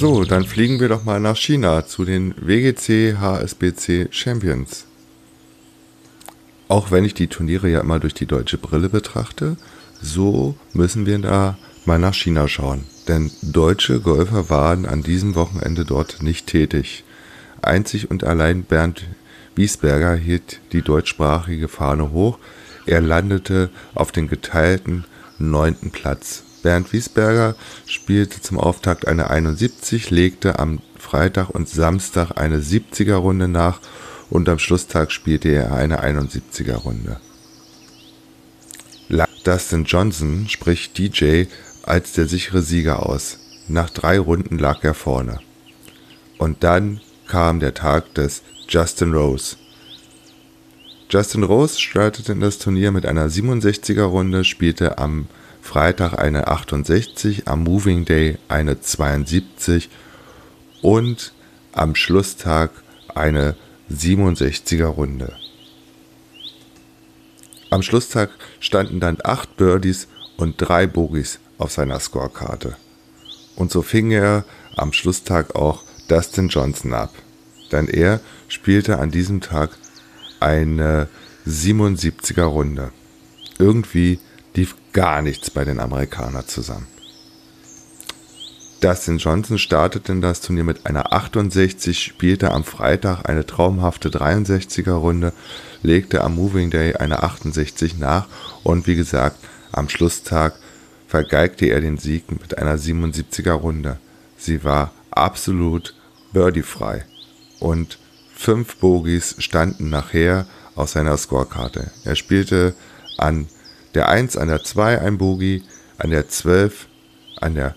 So, dann fliegen wir doch mal nach China zu den WGC HSBC Champions. Auch wenn ich die Turniere ja immer durch die deutsche Brille betrachte, so müssen wir da mal nach China schauen. Denn deutsche Golfer waren an diesem Wochenende dort nicht tätig. Einzig und allein Bernd Wiesberger hielt die deutschsprachige Fahne hoch. Er landete auf den geteilten neunten Platz. Bernd Wiesberger spielte zum Auftakt eine 71, legte am Freitag und Samstag eine 70er Runde nach und am Schlusstag spielte er eine 71er Runde. Dustin Johnson spricht DJ als der sichere Sieger aus. Nach drei Runden lag er vorne. Und dann kam der Tag des Justin Rose. Justin Rose startete in das Turnier mit einer 67er Runde, spielte am Freitag eine 68, am Moving Day eine 72 und am Schlusstag eine 67er Runde. Am Schlusstag standen dann acht Birdies und drei Bogies auf seiner Scorekarte. Und so fing er am Schlusstag auch Dustin Johnson ab. Denn er spielte an diesem Tag eine 77er Runde. Irgendwie lief gar nichts bei den Amerikanern zusammen. Dustin Johnson startete das Turnier mit einer 68, spielte am Freitag eine traumhafte 63er Runde, legte am Moving Day eine 68 nach und wie gesagt, am Schlusstag vergeigte er den Sieg mit einer 77er Runde. Sie war absolut birdiefrei und fünf Bogies standen nachher auf seiner Scorekarte. Er spielte an der 1 an der 2 ein Bogie, an der 12, an der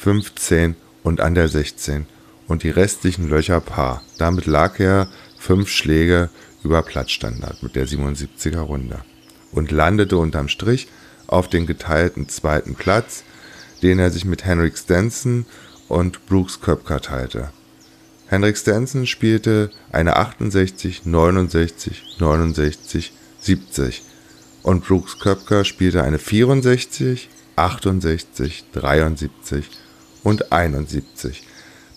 15 und an der 16 und die restlichen Löcher Paar. Damit lag er fünf Schläge über Platzstandard mit der 77er Runde und landete unterm Strich auf den geteilten zweiten Platz, den er sich mit Henrik Stenson und Brooks Köpker teilte. Henrik Stenson spielte eine 68, 69, 69, 70 und Brooks Köpker spielte eine 64, 68, 73 und 71.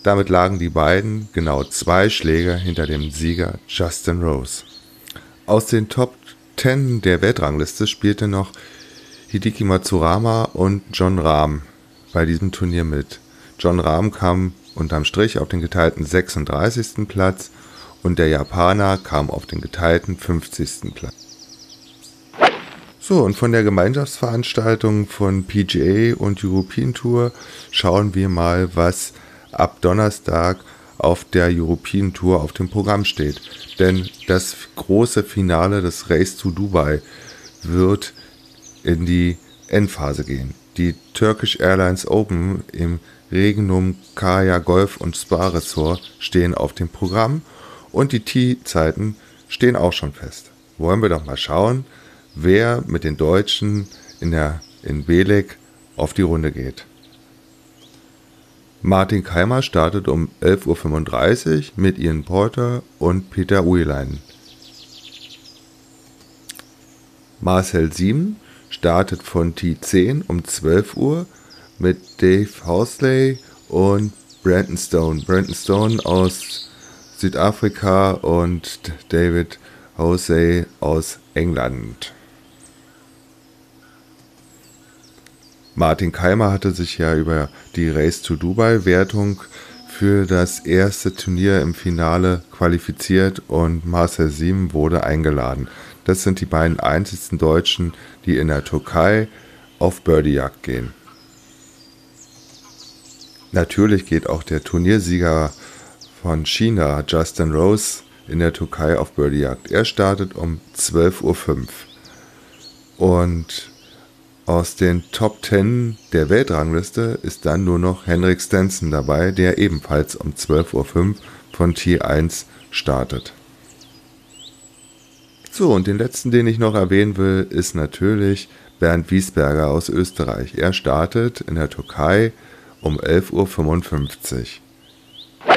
Damit lagen die beiden genau zwei Schläge hinter dem Sieger Justin Rose. Aus den Top 10 der Weltrangliste spielte noch Hideki Matsurama und John Rahm bei diesem Turnier mit. John Rahm kam unterm Strich auf den geteilten 36. Platz und der Japaner kam auf den geteilten 50. Platz. So, und von der Gemeinschaftsveranstaltung von PGA und European Tour schauen wir mal, was ab Donnerstag auf der European Tour auf dem Programm steht. Denn das große Finale des Race to Dubai wird in die Endphase gehen. Die Turkish Airlines Open im Regnum Kaya Golf und Spa Resort stehen auf dem Programm und die Tee-Zeiten stehen auch schon fest. Wollen wir doch mal schauen, wer mit den Deutschen in, der, in Belek auf die Runde geht. Martin Keimer startet um 11.35 Uhr mit Ian Porter und Peter Uelein. Marcel Sieben startet von T10 um 12 Uhr mit Dave Housley und Brandon Stone. Brandon Stone aus Südafrika und David Housley aus England. Martin Keimer hatte sich ja über die Race to Dubai Wertung für das erste Turnier im Finale qualifiziert und Marcel Sieben wurde eingeladen. Das sind die beiden einzigsten Deutschen, die in der Türkei auf Birdiejagd gehen. Natürlich geht auch der Turniersieger von China, Justin Rose, in der Türkei auf Birdiejagd. Er startet um 12.05 Uhr. Und Aus den Top 10 der Weltrangliste ist dann nur noch Henrik Stenson dabei, der ebenfalls um 12.05 Uhr von T1 startet. So, und den letzten, den ich noch erwähnen will, ist natürlich Bernd Wiesberger aus Österreich. Er startet in der Türkei um 11.55 Uhr.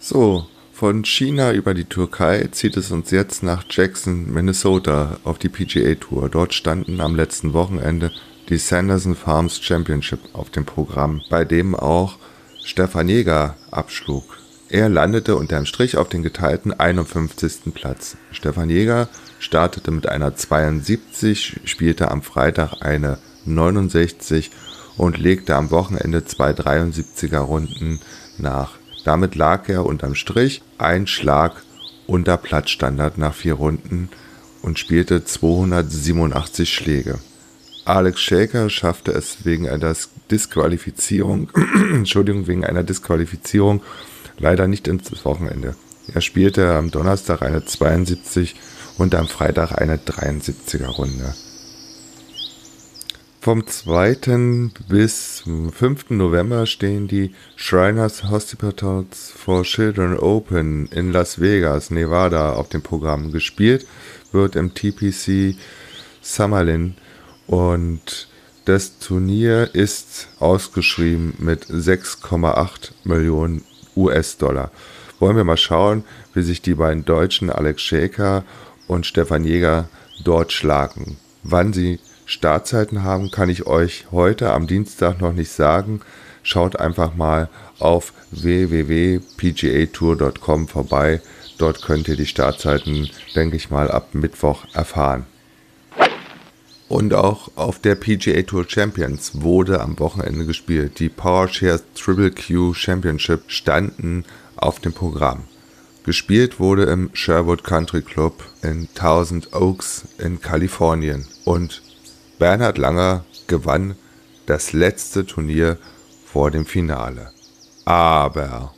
So, von China über die Türkei zieht es uns jetzt nach Jackson, Minnesota auf die PGA Tour. Dort standen am letzten Wochenende die Sanderson Farms Championship auf dem Programm, bei dem auch Stefan Jäger abschlug. Er landete unterm Strich auf den geteilten 51. Platz. Stefan Jäger startete mit einer 72, spielte am Freitag eine 69 und legte am Wochenende zwei 73er Runden nach. Damit lag er unterm Strich ein Schlag unter Platzstandard nach vier Runden und spielte 287 Schläge. Alex Shaker schaffte es wegen einer Disqualifizierung, Entschuldigung, wegen einer Disqualifizierung leider nicht ins Wochenende. Er spielte am Donnerstag eine 72 und am Freitag eine 73er Runde. Vom 2. bis 5. November stehen die Shriners Hospitals for Children Open in Las Vegas, Nevada auf dem Programm. Gespielt wird im TPC Summerlin und das Turnier ist ausgeschrieben mit 6,8 Millionen US-Dollar. Wollen wir mal schauen, wie sich die beiden Deutschen Alex Schäker und Stefan Jäger dort schlagen. Wann sie Startzeiten haben, kann ich euch heute am Dienstag noch nicht sagen. Schaut einfach mal auf www.pgatour.com vorbei. Dort könnt ihr die Startzeiten, denke ich mal, ab Mittwoch erfahren. Und auch auf der PGA Tour Champions wurde am Wochenende gespielt. Die PowerShares Triple Q Championship standen auf dem Programm. Gespielt wurde im Sherwood Country Club in Thousand Oaks in Kalifornien. Und Bernhard Langer gewann das letzte Turnier vor dem Finale. Aber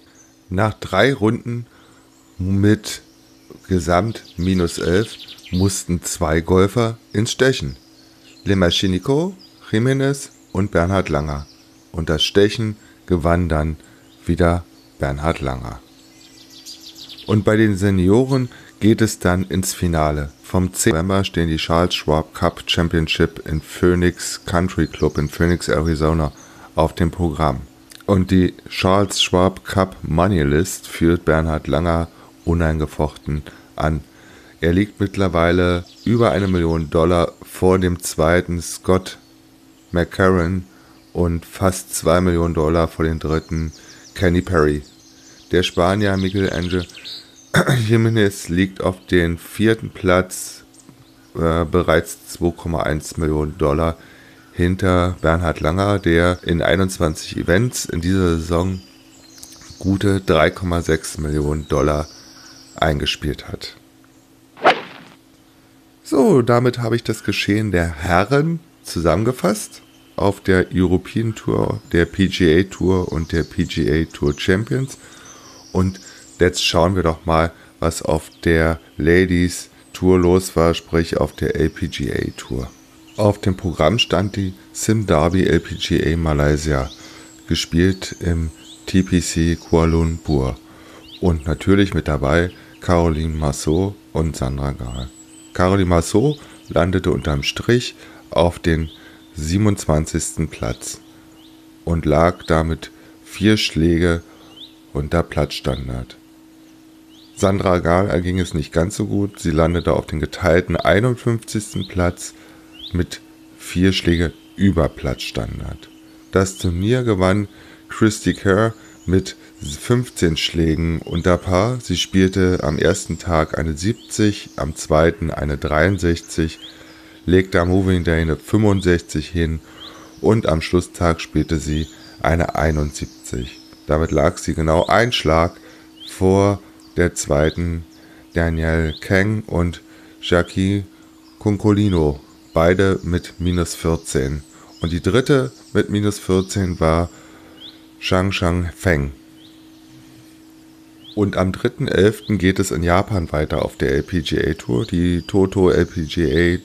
nach drei Runden mit Gesamt minus 11 mussten zwei Golfer ins Stechen. Lemachinico, Jiménez und Bernhard Langer. Und das Stechen gewann dann wieder Bernhard Langer. Und bei den Senioren geht es dann ins Finale. Vom 10. November stehen die Charles Schwab Cup Championship in Phoenix Country Club in Phoenix, Arizona auf dem Programm. Und die Charles Schwab Cup Money List führt Bernhard Langer uneingefochten an. Er liegt mittlerweile über eine Million Dollar vor dem zweiten Scott McCarron und fast zwei Millionen Dollar vor dem dritten Kenny Perry. Der Spanier Miguel Angel Jimenez liegt auf dem vierten Platz, äh, bereits 2,1 Millionen Dollar hinter Bernhard Langer, der in 21 Events in dieser Saison gute 3,6 Millionen Dollar eingespielt hat. So, damit habe ich das Geschehen der Herren zusammengefasst auf der European Tour, der PGA Tour und der PGA Tour Champions und Jetzt schauen wir doch mal, was auf der Ladies Tour los war, sprich auf der LPGA Tour. Auf dem Programm stand die Sim Derby LPGA Malaysia, gespielt im TPC Kuala Lumpur. Und natürlich mit dabei Caroline Massot und Sandra Gahl. Caroline Massot landete unterm Strich auf den 27. Platz und lag damit vier Schläge unter Platzstandard. Sandra Gahl erging es nicht ganz so gut. Sie landete auf den geteilten 51. Platz mit vier Schläge über Platzstandard. Das Turnier gewann Christy Kerr mit 15 Schlägen unter Paar. Sie spielte am ersten Tag eine 70, am zweiten eine 63, legte am Moving Day eine 65 hin und am Schlusstag spielte sie eine 71. Damit lag sie genau ein Schlag vor der zweiten Daniel Kang und Jackie Concolino, beide mit minus 14. Und die dritte mit minus 14 war Shang Shang Feng. Und am 3.11. geht es in Japan weiter auf der LPGA Tour. Die Toto LPGA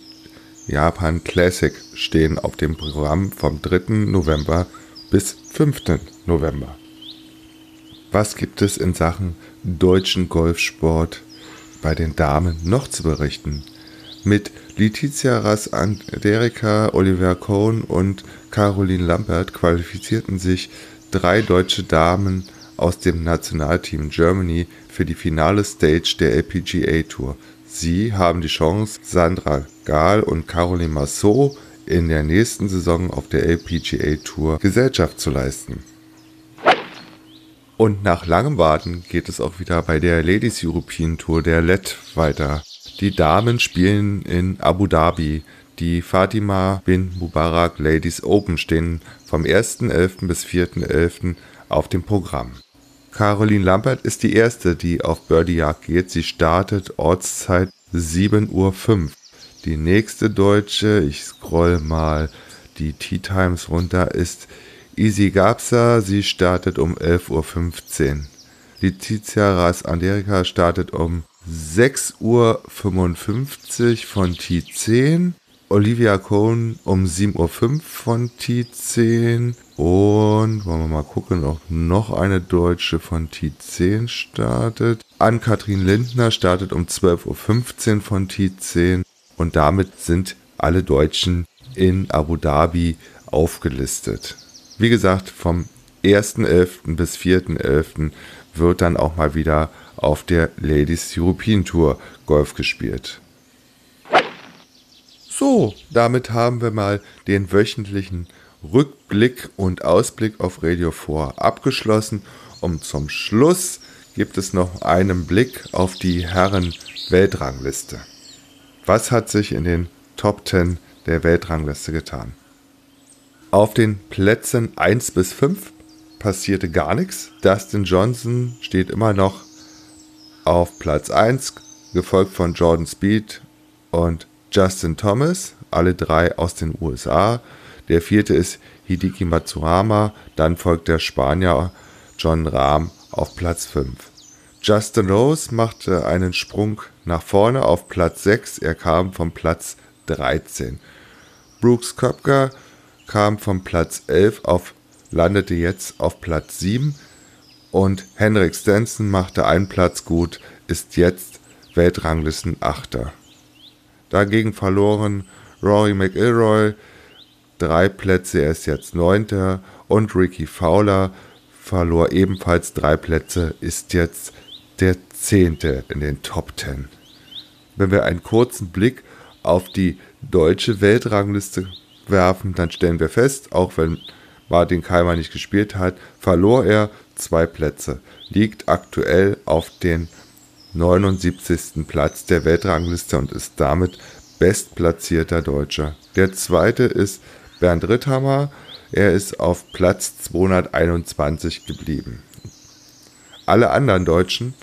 Japan Classic stehen auf dem Programm vom 3. November bis 5. November. Was gibt es in Sachen deutschen Golfsport bei den Damen noch zu berichten? Mit Letizia Ras-Anderika, Oliver Cohn und Caroline Lambert qualifizierten sich drei deutsche Damen aus dem Nationalteam Germany für die finale Stage der LPGA Tour. Sie haben die Chance, Sandra Gahl und Caroline Massot in der nächsten Saison auf der LPGA Tour Gesellschaft zu leisten. Und nach langem Warten geht es auch wieder bei der Ladies European Tour der LED weiter. Die Damen spielen in Abu Dhabi. Die Fatima bin Mubarak Ladies Open stehen vom 1.11. bis 4.11. auf dem Programm. Caroline Lampert ist die erste, die auf Birdiejagd geht. Sie startet Ortszeit 7.05 Uhr. Die nächste Deutsche, ich scroll mal die Tea Times runter, ist Easy Gabsa. Sie startet um 11.15 Uhr. Letizia Ras Anderika startet um 6.55 Uhr von T10. Olivia Cohn um 7.05 Uhr von T10 und wollen wir mal gucken, ob noch eine Deutsche von T10 startet. Ann-Kathrin Lindner startet um 12.15 Uhr von T10 und damit sind alle Deutschen in Abu Dhabi aufgelistet. Wie gesagt, vom 1.11. bis 4.11. wird dann auch mal wieder auf der Ladies European Tour Golf gespielt. So, damit haben wir mal den wöchentlichen Rückblick und Ausblick auf Radio 4 abgeschlossen. Und zum Schluss gibt es noch einen Blick auf die Herren-Weltrangliste. Was hat sich in den Top 10 der Weltrangliste getan? Auf den Plätzen 1 bis 5 passierte gar nichts. Dustin Johnson steht immer noch auf Platz 1, gefolgt von Jordan Speed und Justin Thomas, alle drei aus den USA. Der vierte ist Hideki Matsuhama, dann folgt der Spanier John Rahm auf Platz 5. Justin Rose machte einen Sprung nach vorne auf Platz 6, er kam vom Platz 13. Brooks Köpker kam vom Platz 11 auf, landete jetzt auf Platz 7 und Henrik Stenson machte einen Platz gut, ist jetzt Weltranglisten Achter. Dagegen verloren Rory McIlroy drei Plätze, er ist jetzt Neunter. Und Ricky Fowler verlor ebenfalls drei Plätze, ist jetzt der Zehnte in den Top Ten. Wenn wir einen kurzen Blick auf die deutsche Weltrangliste werfen, dann stellen wir fest, auch wenn Martin Keimer nicht gespielt hat, verlor er zwei Plätze, liegt aktuell auf den 79. Platz der Weltrangliste und ist damit bestplatzierter Deutscher. Der zweite ist Bernd Ritthammer, er ist auf Platz 221 geblieben. Alle anderen Deutschen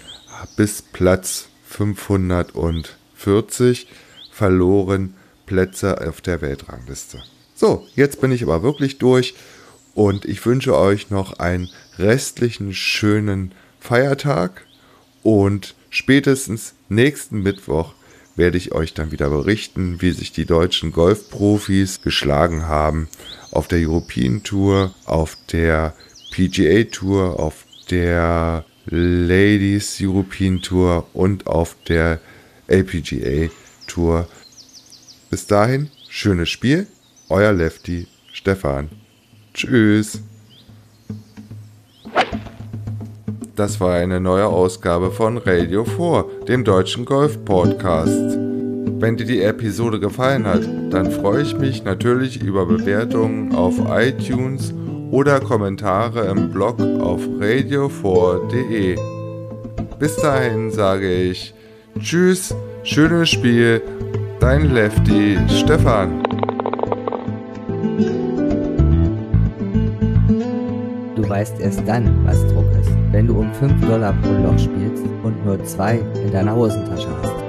bis Platz 540 verloren Plätze auf der Weltrangliste. So, jetzt bin ich aber wirklich durch und ich wünsche euch noch einen restlichen schönen Feiertag und Spätestens nächsten Mittwoch werde ich euch dann wieder berichten, wie sich die deutschen Golfprofis geschlagen haben auf der European Tour, auf der PGA Tour, auf der Ladies European Tour und auf der LPGA Tour. Bis dahin, schönes Spiel, euer Lefty Stefan. Tschüss. Das war eine neue Ausgabe von Radio 4, dem deutschen Golf-Podcast. Wenn dir die Episode gefallen hat, dann freue ich mich natürlich über Bewertungen auf iTunes oder Kommentare im Blog auf radio4.de. Bis dahin sage ich Tschüss, schönes Spiel, dein Lefty Stefan. Weißt erst dann, was Druck ist wenn du um 5 Dollar pro Loch spielst und nur 2 in deiner Hosentasche hast.